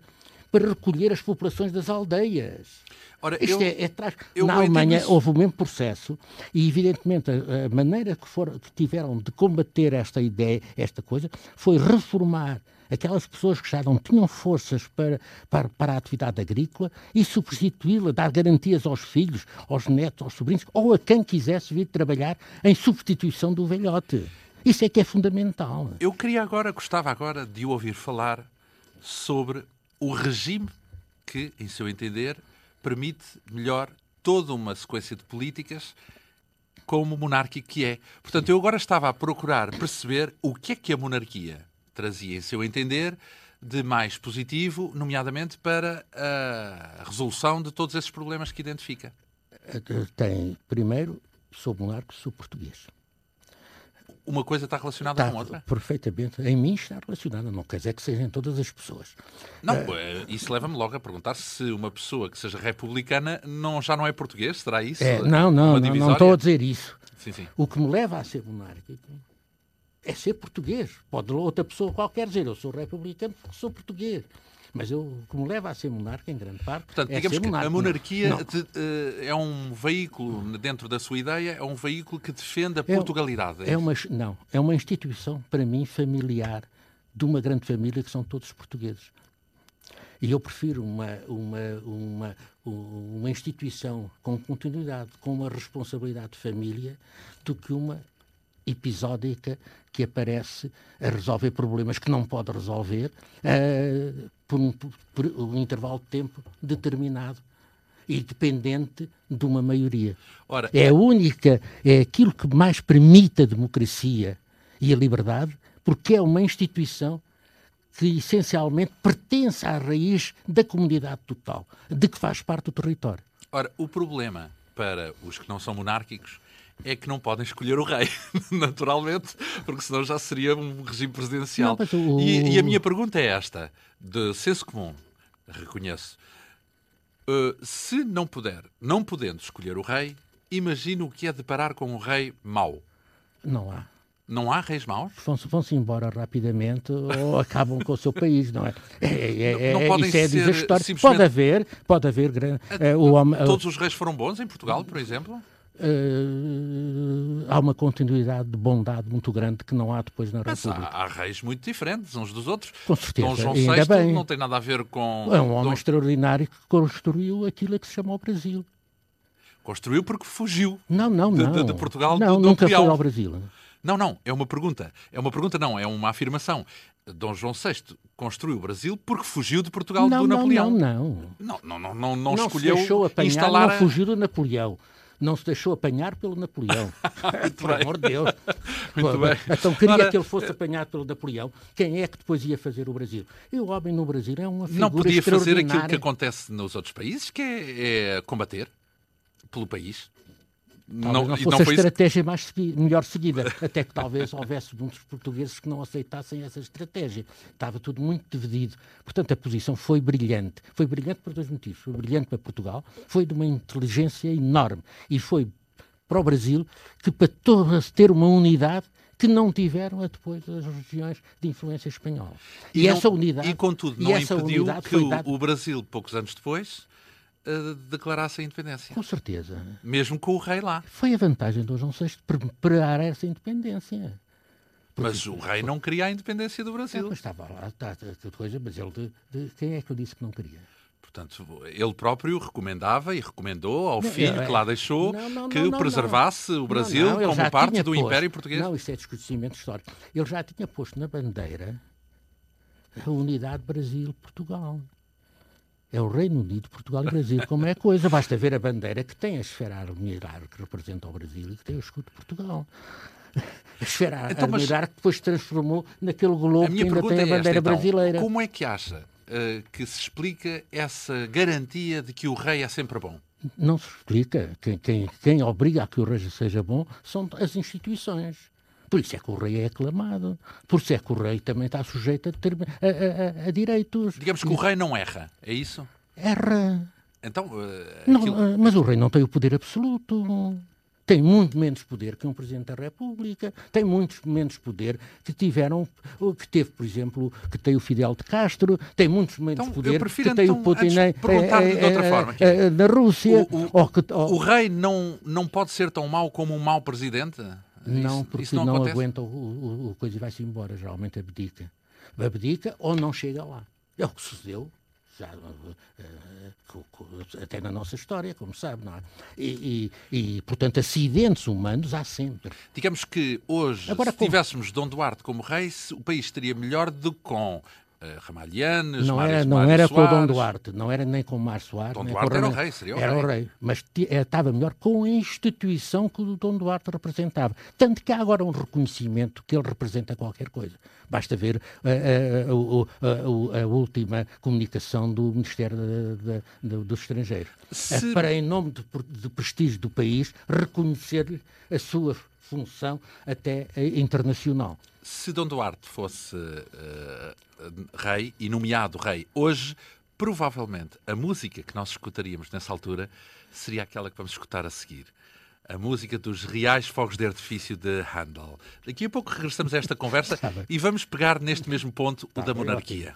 para recolher as populações das aldeias. Ora, Isto eu, é, é trágico. Na Alemanha houve o mesmo processo e, evidentemente, a, a maneira que, for, que tiveram de combater esta ideia, esta coisa, foi reformar aquelas pessoas que já não tinham forças para, para, para a atividade agrícola e substituí-la, dar garantias aos filhos, aos netos, aos sobrinhos ou a quem quisesse vir trabalhar em substituição do velhote. Isso é que é fundamental. Eu queria agora, gostava agora de ouvir falar sobre o regime que, em seu entender, permite melhor toda uma sequência de políticas como monárquico que é. Portanto, eu agora estava a procurar perceber o que é que a monarquia trazia, em seu entender, de mais positivo, nomeadamente para a resolução de todos esses problemas que identifica. Tem, primeiro, sou monarca, sou português uma coisa está relacionada está com outra? Perfeitamente. Em mim está relacionada. Não quer dizer que sejam todas as pessoas. Não, uh, isso leva-me logo a perguntar se uma pessoa que seja republicana não, já não é português. Será isso? É, não, não, não, não estou a dizer isso. Sim, sim. O que me leva a ser monárquico é ser português. Pode outra pessoa qualquer dizer, eu sou republicano porque sou português. Mas eu, o que me leva a ser monarca, em grande parte, Portanto, é digamos ser monarca. a monarquia te, eh, é um veículo, dentro da sua ideia, é um veículo que defende a é Portugalidade. É, é uma, não, é uma instituição, para mim, familiar, de uma grande família que são todos portugueses. E eu prefiro uma, uma, uma, uma instituição com continuidade, com uma responsabilidade de família, do que uma episódica que aparece a resolver problemas que não pode resolver uh, por, um, por um intervalo de tempo determinado e dependente de uma maioria. Ora, é a única, é aquilo que mais permite a democracia e a liberdade, porque é uma instituição que essencialmente pertence à raiz da comunidade total, de que faz parte do território. Ora, o problema para os que não são monárquicos é que não podem escolher o rei, naturalmente, porque senão já seria um regime presidencial. Não, o... e, e, a minha pergunta é esta, de senso comum, reconheço. Uh, se não puder, não podendo escolher o rei, imagino o que é deparar com um rei mau. Não há. Não há reis maus? Vão-se vão embora rapidamente ou acabam com o seu país, não é? é, é, não, não é isso é história. Simplesmente... Pode haver, pode haver. Uh, o homem, Todos os reis foram bons em Portugal, por exemplo? Uh, há uma continuidade de bondade muito grande que não há depois na República. Mas há, há reis muito diferentes uns dos outros. Com certeza. Dom João VI bem. não tem nada a ver com... É um homem Dom... extraordinário que construiu aquilo que se chama o Brasil. Construiu porque fugiu não, não, não. De, de, de Portugal não, do, nunca foi ao Brasil. Não, não, é uma pergunta. É uma pergunta, não, é uma afirmação. Dom João VI construiu o Brasil porque fugiu de Portugal não, do Napoleão. Não, não, não. Não, não, não, não, não escolheu se deixou apanhar, instalar... Não fugiu do Napoleão. Não se deixou apanhar pelo Napoleão. Por amor de Deus. Muito bem. Então queria Ora... que ele fosse apanhado pelo Napoleão. Quem é que depois ia fazer o Brasil? E o homem no Brasil é uma figura Não podia fazer aquilo que acontece nos outros países, que é, é combater pelo país. Talvez não, fosse não a estratégia isso? mais melhor seguida, até que talvez houvesse muitos portugueses que não aceitassem essa estratégia. Estava tudo muito dividido. Portanto, a posição foi brilhante. Foi brilhante por dois motivos. Foi brilhante para Portugal, foi de uma inteligência enorme. E foi para o Brasil, que para todas ter uma unidade que não tiveram a depois as regiões de influência espanhola. E, e não, essa unidade. E contudo, não impediu que o Brasil, poucos anos depois, uh, declarasse a independência. Com certeza. Mesmo com o rei lá. Foi a vantagem do João VI de preparar essa independência. Porque, mas o rei não queria a independência do Brasil. Não, mas estava lá, tá, tá, coisa, mas ele de, de, quem é que eu disse que não queria? Portanto, ele próprio recomendava e recomendou ao não, filho que lá deixou não, não, que preservasse o Brasil como parte do posto, Império Português. Não, isso é desconhecimento histórico. Ele já tinha posto na bandeira a unidade Brasil-Portugal. É o Reino Unido, Portugal e Brasil, como é a coisa. Basta ver a bandeira que tem a esfera armirar que representa o Brasil e que tem o escudo de Portugal. A esfera então, armirar que depois se transformou naquele globo que ainda tem a é bandeira esta, então, brasileira. Como é que acha uh, que se explica essa garantia de que o rei é sempre bom? Não se explica. Quem, quem, quem obriga a que o rei seja bom são as instituições. Por isso é que o rei é aclamado. Por isso é que o rei também está sujeito a, ter, a, a, a direitos. Digamos que o rei não erra, é isso? Erra. Então, uh, não, aquilo... mas o rei não tem o poder absoluto tem muito menos poder que um Presidente da República, tem muito menos poder que tiveram, que teve, por exemplo, que tem o Fidel de Castro, tem muito menos então, poder prefiro, que tem então, o Putin é, é, de outra forma, é, na Rússia. O, o, que, o, rei não, não pode ser tão mau como um mau Presidente? Não, isso, porque isso não, não aguenta o, o, o coisa e vai-se embora, geralmente abdica. Abdica ou não chega lá. É o que sucedeu já, uh, até na nossa história, como sabe, não é? E, e, e, portanto, acidentes humanos há sempre. Digamos que hoje, Agora, se tivéssemos Dom Duarte como rei, o país estaria melhor do que com Ramalhianes, não Mário, era, não Mário era Soares. com o Dom Duarte, não era nem com o Mário Soares. Dom Duarte era o rei, seria o era rei. o rei, mas eh, estava melhor com a instituição que o Dom Duarte representava. Tanto que há agora um reconhecimento que ele representa qualquer coisa. Basta ver a, a, a, a última comunicação do Ministério dos Estrangeiros. Se... Para, em nome do, do prestígio do país, reconhecer a sua função até internacional. Se Dom Duarte fosse uh, rei e nomeado rei hoje, provavelmente a música que nós escutaríamos nessa altura seria aquela que vamos escutar a seguir. A música dos reais fogos de artifício de Handel. Daqui a pouco regressamos a esta conversa e vamos pegar neste mesmo ponto o da monarquia.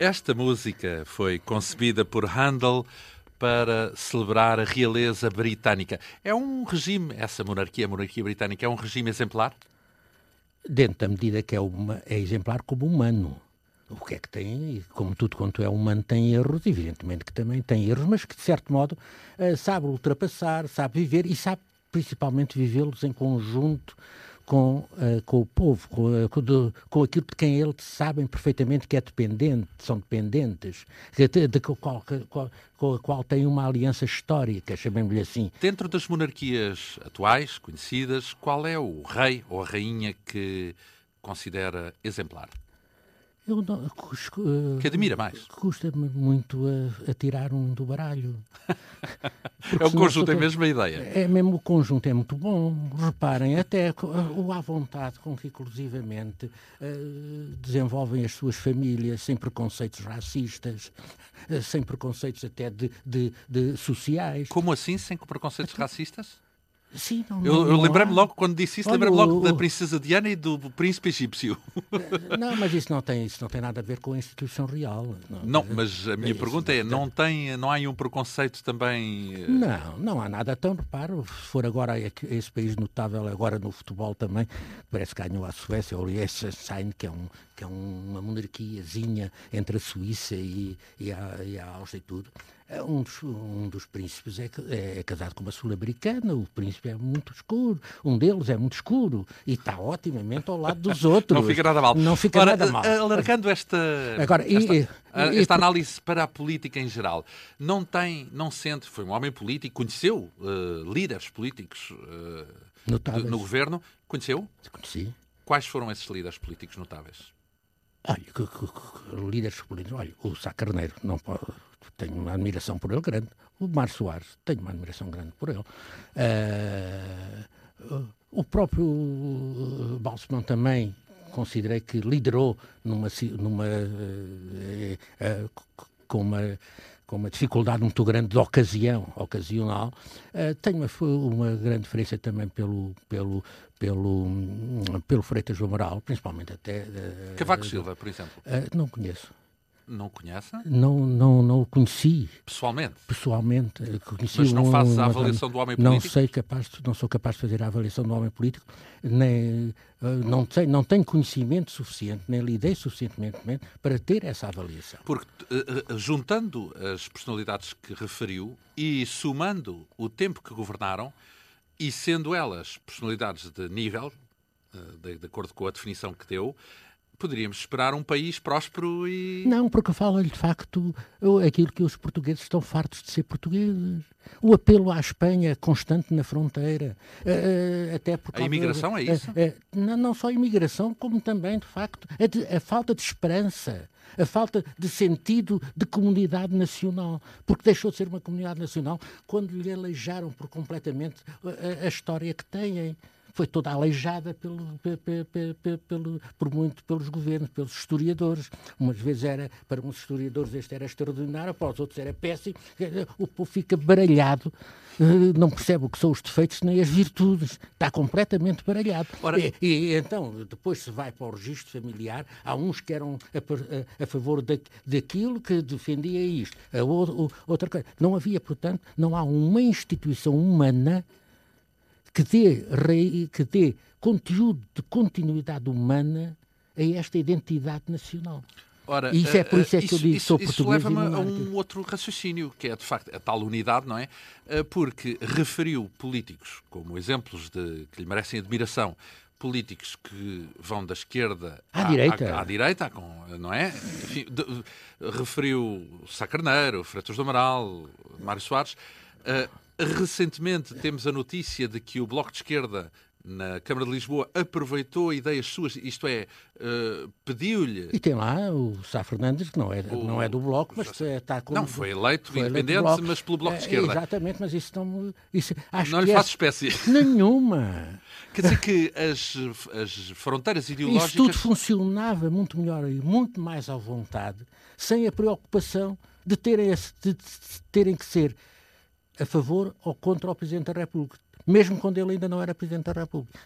Esta música foi concebida por Handel para celebrar a realeza britânica. É um regime, essa monarquia, a monarquia britânica, é um regime exemplar? Dentro da medida que é, uma, é exemplar como humano. O que é que tem, como tudo quanto é humano tem erros, evidentemente que também tem erros, mas que de certo modo eh, sabe ultrapassar, sabe viver e sabe principalmente vivê-los em conjunto com, uh, com o povo, com, uh, com, de, com, aquilo de quem eles sabem perfeitamente que é dependente, são dependentes, de, de qual, qual, com a qual têm uma aliança histórica, chamemos-lhe assim. Dentro das monarquias atuais, conhecidas, qual é o rei ou a rainha que considera exemplar? Eu não, uh, que admira mais? Custa-me muito a, a, tirar um do baralho. é o conjunto, é a ideia. É mesmo o conjunto, é muito bom. Reparem, até o à vontade com que, inclusivamente, uh, desenvolvem as suas famílias sem preconceitos racistas, uh, sem preconceitos até de, de, de sociais. Como assim, sem preconceitos até... racistas? Sim, não, eu, eu lembrei-me logo, quando disse isso, lembrei-me logo o, da princesa Diana e do príncipe egípcio. Não, mas isso não tem, isso não tem nada a ver com a instituição real. Não, não mas a minha pergunta é, não, tem, não há um preconceito também... Eh, não, não há nada tão, reparo, se for agora esse país notável, agora no futebol também, parece que ganhou a Suécia, ou Liechtenstein, que é, um, que é uma monarquiazinha entre a Suíça e, e, a, e a Áustria e tudo. É um dos, um dos príncipes é, é, é casado com uma sul-americana, o príncipe é muito escuro, um deles é muito escuro e está otimamente ao lado dos outros. Não fica nada mal. Não fica Ora, nada mal. Alargando esta, Agora, esta, e, esta análise para a política em geral, não tem, não sente, foi um homem político, conheceu uh, líderes políticos uh, de, no governo, conheceu? Conheci. Quais foram esses líderes políticos notáveis? Olha, que, que, que, líderes políticos, olha, o Sá Carneiro, não pode tenho uma admiração por ele grande. O Mar Soares, tenho uma admiração grande por ele. Uh, o próprio Balsemão também considerei que liderou numa, numa uh, uh, com uma com uma dificuldade muito grande de ocasião, ocasional, uh, tenho uma, uma, grande diferença também pelo, pelo, pelo, pelo Freitas do Amaral, principalmente até... Uh, Cavaco Silva, por exemplo? Uh, não conheço. Não conhece? Não, não, não o conheci. Pessoalmente? Pessoalmente. Conheci Mas não um, fazes a avaliação do homem político? Não, sei capaz, não sou capaz de fazer a avaliação do homem político, nem, eh, não, sei, não tenho conhecimento suficiente, nem lidei suficientemente para ter essa avaliação. Porque, uh, juntando as personalidades que referiu e somando o tempo que governaram, e sendo elas personalidades de nível, de, de acordo com a definição que deu, poderíamos esperar um país próspero e. Não, porque fala-lhe de facto aquilo que os portugueses estão fartos de ser portugueses. O apelo à Espanha constante na fronteira. Uh, até porque, a imigração é isso? Uh, não, não só a imigração, como também, de facto, a, de, a falta de esperança a falta de sentido de comunidade nacional, porque deixou de ser uma comunidade nacional quando lhe aleijaram por completamente a, a história que têm foi toda aleijada pelo, pelo, pelo, por muito pelos governos, pelos historiadores. Umas vezes era, para uns historiadores este era extraordinário, para os outros era péssimo. O povo fica baralhado, eh, não percebe o que são os defeitos nem as virtudes. Está completamente baralhado. Ora... E, e, então, depois se vai para o registro familiar, há uns que eram a, a, a favor da, daquilo que defendia isto. A, outra coisa. Não havia, portanto, não há uma instituição humana que dê, que dê conteúdo de continuidade humana a esta identidade nacional. Ora, isso é por isso é que isso, eu digo isso, sou português. Isso leva-me a um outro raciocínio, que é de facto a tal unidade, não é? Eh, porque referiu políticos como exemplos de, que lhe merecem admiração, políticos que vão da esquerda à, à direita, à, à, direita não é? Enfim, de, referiu Sacarneiro, Freitas do Amaral, Mário Soares. Uh, Recentemente temos a notícia de que o Bloco de Esquerda na Câmara de Lisboa aproveitou ideias suas, isto é, uh, pediu-lhe. E tem lá o Sá Fernandes, que não é, o... não é do Bloco, mas está com. Não, foi eleito foi independente, eleito mas pelo Bloco de Esquerda. É, exatamente, mas isso não. Isso, acho não lhe faz é... espécie. Nenhuma. Quer dizer que as, as fronteiras ideológicas. Isso tudo funcionava muito melhor e muito mais à vontade, sem a preocupação de terem, de terem que ser a favor ou contra o Presidente da República, mesmo quando ele ainda não era Presidente da República.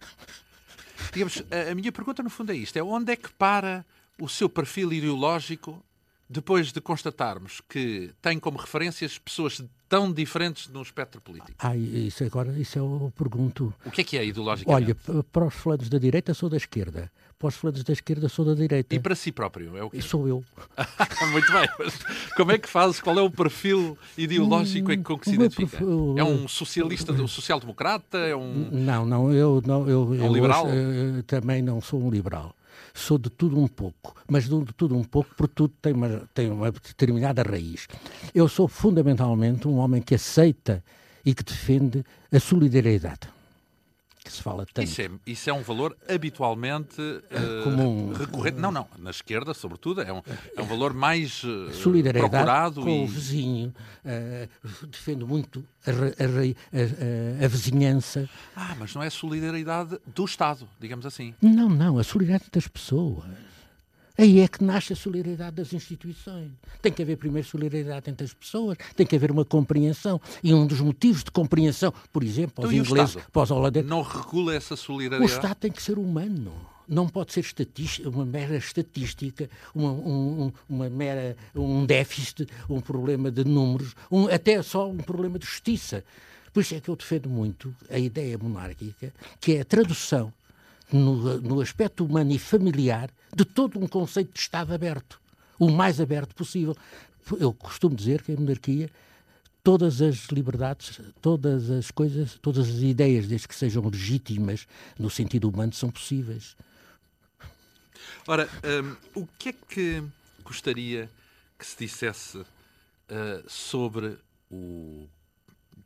Digamos, a, minha pergunta no fundo é isto: é onde é que para o seu perfil ideológico depois de constatarmos que tem como referências pessoas tão diferentes no espectro político? Ah, isso agora, isso eu pergunto. O que é que é ideologicamente? Olha, para os fulanos da direita sou da esquerda, para os fulanos da esquerda sou da direita. E para si próprio? É o quê? E sou eu. Muito bem, mas como é que fazes? Qual é o perfil ideológico em com que se O meu identifica? perfil- É um socialista, um social-democrata? É um... Não, não, eu, não, eu, eu um liberal? eh, também não sou um liberal. Sou de tudo um pouco, mas de tudo um pouco, porque tudo tem uma, tem uma determinada raiz. Eu sou fundamentalmente um homem que aceita e que defende a solidariedade, que se fala tanto. Isso é, isso é um valor habitualmente eh, comum. recorrente. Não, não, na esquerda, sobretudo, é um, é um valor mais eh, solidariedade procurado com e o vizinho, eh, defendo muito a, a- a- a vizinhança. Ah, mas não é solidariedade do Estado, digamos assim. Não, não, a solidariedade das pessoas. Aí é que nasce a solidariedade das instituições. Tem que haver primeiro solidariedade entre as pessoas, tem que haver uma compreensão. E um dos motivos de compreensão, por exemplo, Então, aos e o ingleses, para os holandeses, Não regula essa o solidariedade. Estado tem que ser humano. Não pode ser uma mera estatística, uma, um, um- uma mera, um déficit, um problema de números, um- até só um problema de justiça. Por isso é que eu defendo muito a ideia monárquica, que é a tradução no, no aspecto humano e familiar de todo um conceito de Estado aberto, o mais aberto possível. Eu costumo dizer que a monarquia todas as liberdades, todas as coisas, todas as ideias, desde que sejam legítimas no sentido humano, são possíveis. Ora, hum, o que é que gostaria que se dissesse eh, sobre o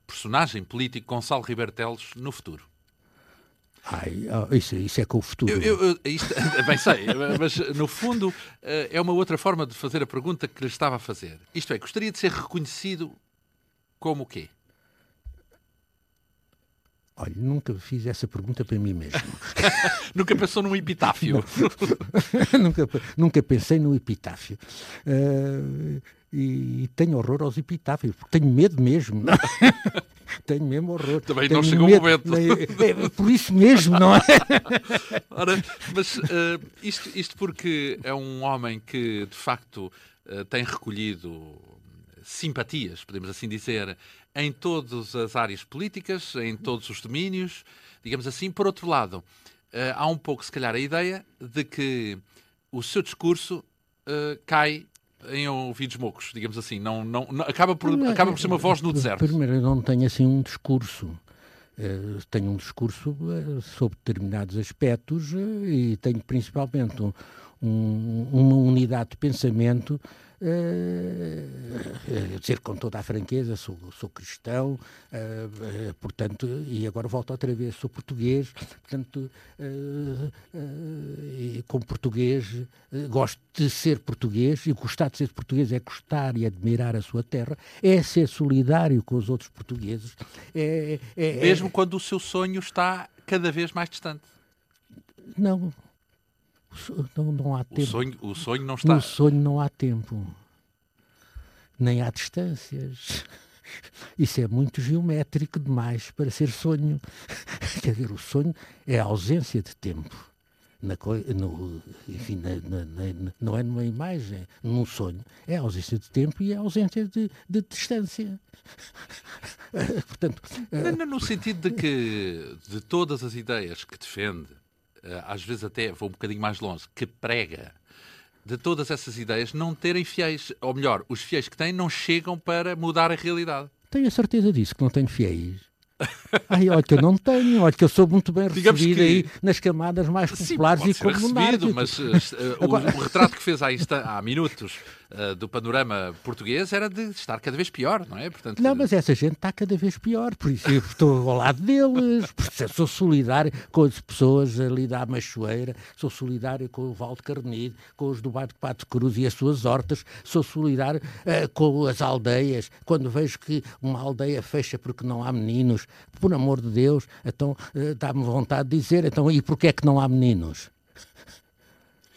personagem político Gonçalo Ribeiro Teles no futuro? Ai, ah, isso, isso é com o futuro. Eu, eu- isto, bem sei, mas no fundo eh, é uma outra forma de fazer a pergunta que lhe estava a fazer. Isto é, gostaria de ser reconhecido como o quê? Olha, nunca fiz essa pergunta para mim mesmo. Nunca pensou num epitáfio? nunca, nunca pensei no epitáfio. Ah, e, e tenho horror aos epitáfios, porque tenho medo mesmo. tenho mesmo horror. Também Tenho não chegou o medo. momento. É, é por isso mesmo, não é? Ora, mas eh, isto, isto porque é um homem que, de facto, eh, tem recolhido simpatias, podemos assim dizer, em todas as áreas políticas, em todos os domínios, digamos assim. Por outro lado, eh, há um pouco, se calhar, a ideia de que o seu discurso cai em ouvidos mocos, digamos assim. Não, não, não- acaba, por, acaba por ser uma voz no deserto. Primeiro, eu não tenho assim um discurso. Eh, tenho um discurso eh, sobre determinados aspectos eh, e tenho principalmente um- um- uma unidade de pensamento. Eh, dizer com toda a franqueza, sou, sou cristão, eh, portanto, e agora volto outra vez, sou português, portanto, e como português, gosto de ser português, e gostar de ser português é gostar e admirar a sua terra, é ser solidário com os outros portugueses. É, é- é- Mesmo quando o seu sonho está cada vez mais distante. não, não, não há O tempo. sonho, o sonho não está. No sonho não há tempo, nem há distâncias. Isso é muito geométrico demais para ser sonho. Quer dizer, o sonho é a ausência de tempo. Na, no, enfim, na- na- na- não é numa imagem, num sonho. É a ausência de tempo e é a ausência de, de distância. Portanto, No- No, no sentido de que, de todas as ideias que defende, eh, às vezes até vou um bocadinho mais longe, que prega, de todas essas ideias não terem fiéis, ou melhor, os fiéis que têm não chegam para mudar a realidade. tenho a certeza disso, que não tenho fiéis. Ai, olha que eu não tenho, olha que eu sou muito bem Digamos recebido que- aí nas camadas mais Sim, populares pode e como recebido, mas eh, eh, o, Agora- o retrato que fez há, insta- há minutos eh, do panorama português era de estar cada vez pior, não é? Portanto, Não, mas essa gente está cada vez pior, por isso eu estou ao lado deles, sou solidário com as pessoas ali da Machoeira, sou solidário com o Val de Carnide, com os do Bairro de Pato Cruz e as suas hortas, sou solidário eh, com as aldeias, quando vejo que uma aldeia fecha porque não há meninos, por amor de Deus, então eh, dá-me vontade de dizer, então e porquê é que não há meninos?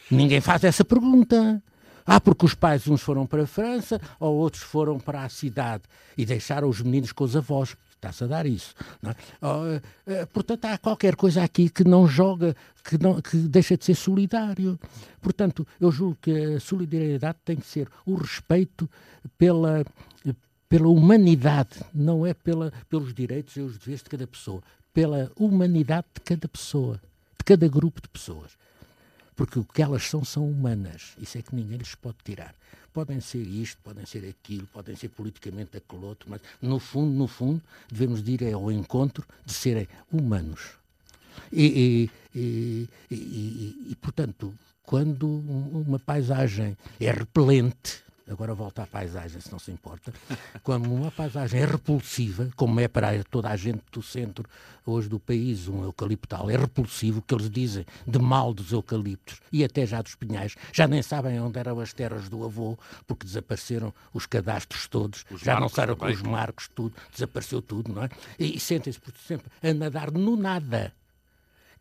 Ninguém faz essa pergunta. Ah, porque os pais uns foram para a França ou outros foram para a cidade e deixaram os meninos com os avós. está-se a dar isso. É? portanto, há qualquer coisa aqui que não joga, que, não, que deixa de ser solidário. Portanto, eu julgo que a solidariedade tem que ser o respeito pela, pela humanidade, não é pela, pelos direitos e os deveres de cada pessoa, pela humanidade de cada pessoa, de cada grupo de pessoas. Porque o que elas são, são humanas. Isso é que ninguém lhes pode tirar. Podem ser isto, podem ser aquilo, podem ser politicamente aquele outro, mas no fundo, no fundo, devemos ir ao encontro de serem humanos. E, e, e, e, portanto, quando uma paisagem é repelente, agora volta à paisagem, se não se importa, quando uma paisagem é repulsiva, como é para toda a gente do centro hoje do país, um eucaliptal, é repulsivo o que eles dizem de mal dos eucaliptos. E até já dos pinhais, já nem sabem onde eram as terras do avô, porque desapareceram os cadastros todos, os já não sabem com os marcos, tudo, desapareceu tudo, não é? E, e sentem-se por sempre a nadar no nada.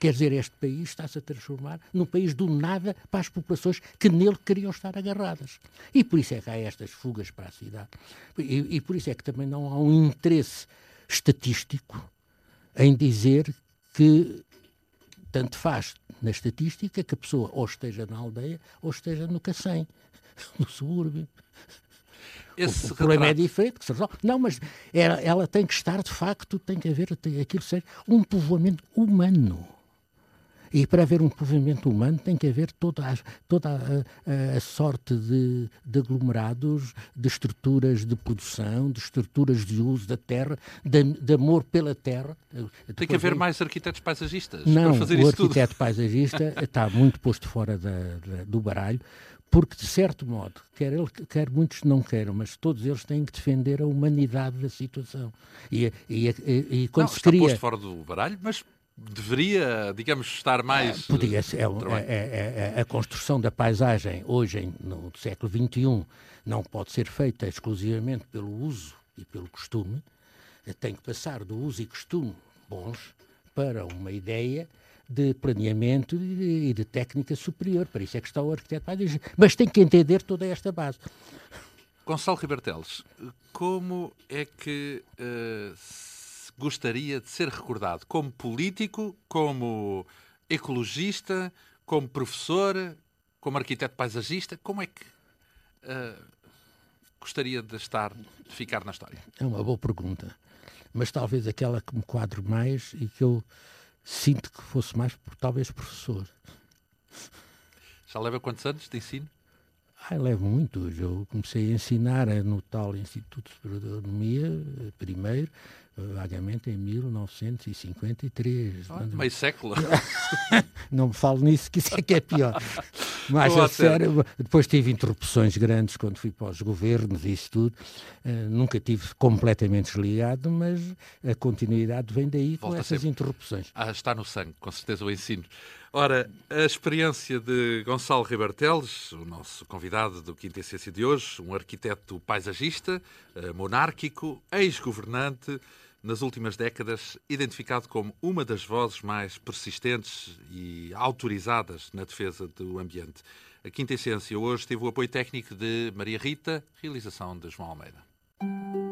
Quer dizer, este país está-se a transformar num país do nada para as populações que nele queriam estar agarradas. E por isso é que há estas fugas para a cidade. E, e por isso é que também não há um interesse estatístico em dizer que tanto faz na estatística que a pessoa ou esteja na aldeia ou esteja no Cacém, no subúrbio. Esse o, o problema é diferente, que se resolve. Não, mas ela, ela, tem que estar, de facto, tem que haver tem, aquilo ser um povoamento humano. E para haver um movimento humano tem que haver toda a, toda a, a sorte de, de, aglomerados, de estruturas de produção, de estruturas de uso da terra, de, de amor pela terra. Tem que haver mais arquitetos paisagistas Não, para fazer o arquiteto paisagista está muito posto fora da, da, do baralho, porque, de certo modo, quer ele, quer muitos não queiram, mas todos eles têm que defender a humanidade da situação. E, e, e, e quando não, se cria... posto fora do baralho, mas deveria, digamos, estar mais. É, podia ser. É, é, é, a construção da paisagem hoje, no século XXI, não pode ser feita exclusivamente pelo uso e pelo costume. Tem que passar do uso e costume bons para uma ideia de planeamento e de, técnica superior. Para isso é que está o arquiteto paisagista. Mas tem que entender toda esta base. Gonçalo Riberteles, como é que uh, gostaria de ser recordado como político, como ecologista, como professor, como arquiteto paisagista? Como é que uh, gostaria de estar, de ficar na história? É uma boa pergunta. Mas talvez aquela que me quadre mais e que eu sinto que fosse mais, talvez, professor. Já leva quantos anos de ensino? Ah, levo muitos. Eu comecei a ensinar no tal Instituto de Agronomia, eh, primeiro, vagamente em 1953. Ah, meio século. não me falo nisso, que isso é que é pior. Mas a sério, depois tive interrupções grandes quando fui para os governos e isso tudo. Uh, nunca tive completamente desligado, mas a continuidade vem daí Volta com essas interrupções. Ah, está no sangue, com certeza o ensino. Ora, a experiência de Gonçalo Ribarteles, o nosso convidado do Quinta Essência de hoje, um arquiteto paisagista, eh, monárquico, ex-governante, nas últimas décadas identificado como uma das vozes mais persistentes e autorizadas na defesa do ambiente. A Quinta Essência hoje teve o apoio técnico de Maria Rita, realização de João Almeida.